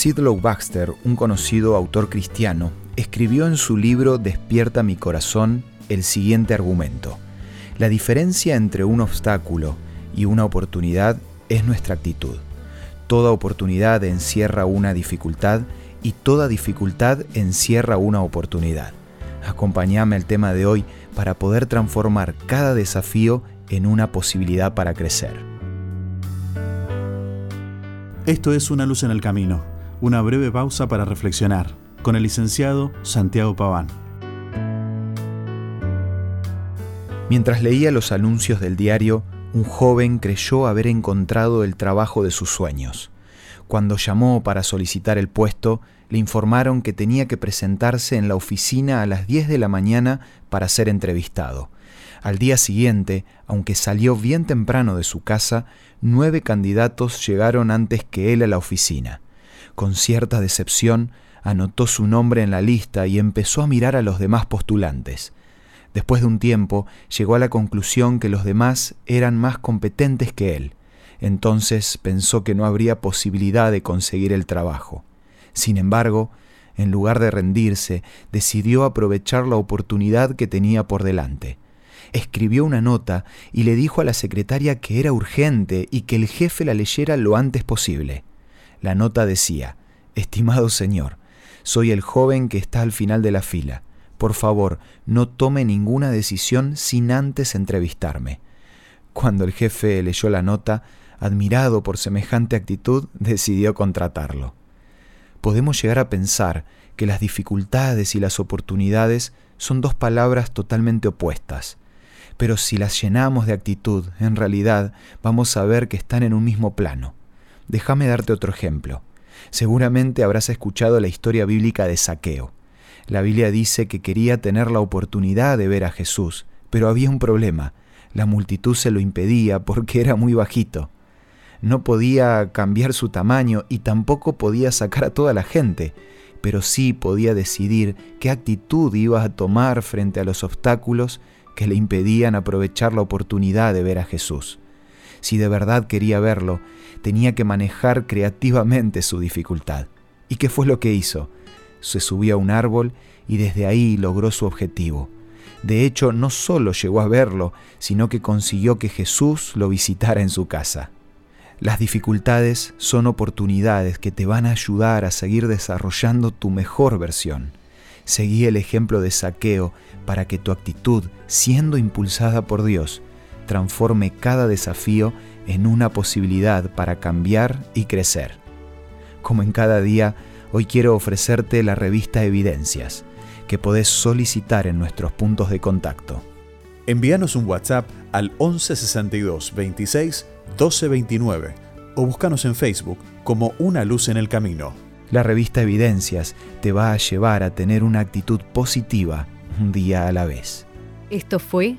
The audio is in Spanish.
Sidlow Baxter, un conocido autor cristiano, escribió en su libro Despierta mi corazón el siguiente argumento. La diferencia entre un obstáculo y una oportunidad es nuestra actitud. Toda oportunidad encierra una dificultad y toda dificultad encierra una oportunidad. Acompáñame al tema de hoy para poder transformar cada desafío en una posibilidad para crecer. Esto es Una luz en el camino, una breve pausa para reflexionar con el licenciado Santiago Paván. Mientras leía los anuncios del diario, un joven creyó haber encontrado el trabajo de sus sueños. Cuando llamó para solicitar el puesto, le informaron que tenía que presentarse en la oficina a las 10 de la mañana para ser entrevistado. Al día siguiente, aunque salió bien temprano de su casa, nueve candidatos llegaron antes que él a la oficina. Con cierta decepción, anotó su nombre en la lista y empezó a mirar a los demás postulantes. Después de un tiempo, llegó a la conclusión que los demás eran más competentes que él. Entonces pensó que no habría posibilidad de conseguir el trabajo. Sin embargo, en lugar de rendirse, decidió aprovechar la oportunidad que tenía por delante. Escribió una nota y le dijo a la secretaria que era urgente y que el jefe la leyera lo antes posible. La nota decía, Estimado señor, soy el joven que está al final de la fila. Por favor, no tome ninguna decisión sin antes entrevistarme. Cuando el jefe leyó la nota, admirado por semejante actitud, decidió contratarlo. Podemos llegar a pensar que las dificultades y las oportunidades son dos palabras totalmente opuestas, pero si las llenamos de actitud, en realidad vamos a ver que están en un mismo plano. Déjame darte otro ejemplo. Seguramente habrás escuchado la historia bíblica de Saqueo. La Biblia dice que quería tener la oportunidad de ver a Jesús, pero había un problema. La multitud se lo impedía porque era muy bajito. No podía cambiar su tamaño y tampoco podía sacar a toda la gente, pero sí podía decidir qué actitud iba a tomar frente a los obstáculos que le impedían aprovechar la oportunidad de ver a Jesús. Si de verdad quería verlo, tenía que manejar creativamente su dificultad. ¿Y qué fue lo que hizo? Se subió a un árbol y desde ahí logró su objetivo. De hecho, no solo llegó a verlo, sino que consiguió que Jesús lo visitara en su casa. Las dificultades son oportunidades que te van a ayudar a seguir desarrollando tu mejor versión. Seguí el ejemplo de saqueo para que tu actitud, siendo impulsada por Dios, transforme cada desafío en una posibilidad para cambiar y crecer. Como en cada día, hoy quiero ofrecerte la revista Evidencias, que podés solicitar en nuestros puntos de contacto. Envíanos un WhatsApp al 1162 26 1229 o búscanos en Facebook como Una Luz en el Camino. La revista Evidencias te va a llevar a tener una actitud positiva un día a la vez. Esto fue